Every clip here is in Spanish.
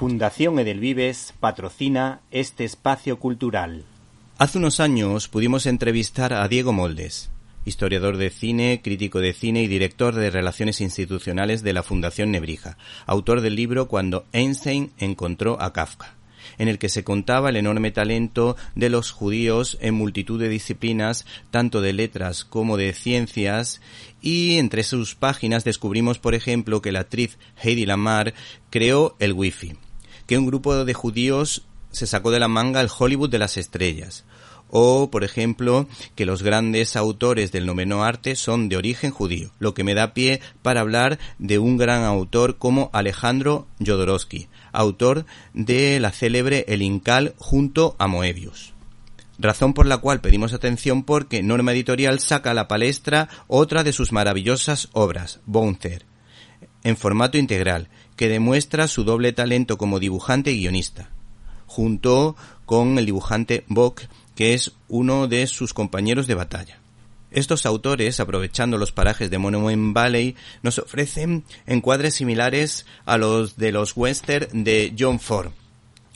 Fundación Edelvives patrocina este espacio cultural. Hace unos años pudimos entrevistar a Diego Moldes, historiador de cine, crítico de cine y director de Relaciones Institucionales de la Fundación Nebrija, autor del libro Cuando Einstein encontró a Kafka en el que se contaba el enorme talento de los judíos en multitud de disciplinas, tanto de letras como de ciencias, y entre sus páginas descubrimos, por ejemplo, que la actriz Heidi Lamar creó el Wi-Fi, que un grupo de judíos se sacó de la manga el Hollywood de las estrellas, o, por ejemplo, que los grandes autores del noveno arte son de origen judío, lo que me da pie para hablar de un gran autor como Alejandro Jodorowsky, autor de la célebre El Incal junto a Moebius. Razón por la cual pedimos atención porque Norma Editorial saca a la palestra otra de sus maravillosas obras, Bouncer, en formato integral, que demuestra su doble talento como dibujante y guionista, junto con el dibujante Bock que es uno de sus compañeros de batalla. Estos autores, aprovechando los parajes de Monument Valley, nos ofrecen encuadres similares a los de los western de John Ford,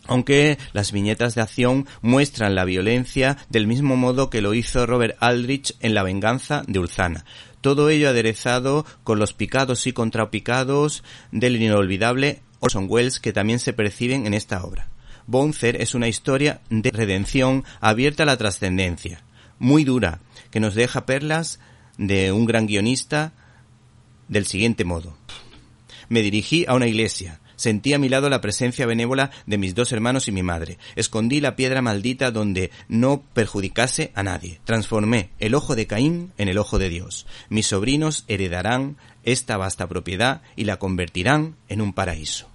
aunque las viñetas de acción muestran la violencia del mismo modo que lo hizo Robert Aldrich en La venganza de Ulzana. Todo ello aderezado con los picados y contrapicados del inolvidable Orson Welles que también se perciben en esta obra. Bonzer es una historia de redención abierta a la trascendencia, muy dura, que nos deja perlas de un gran guionista del siguiente modo. Me dirigí a una iglesia, Sentí a mi lado la presencia benévola de mis dos hermanos y mi madre. Escondí la piedra maldita donde no perjudicase a nadie. Transformé el ojo de Caín en el ojo de Dios. Mis sobrinos heredarán esta vasta propiedad y la convertirán en un paraíso.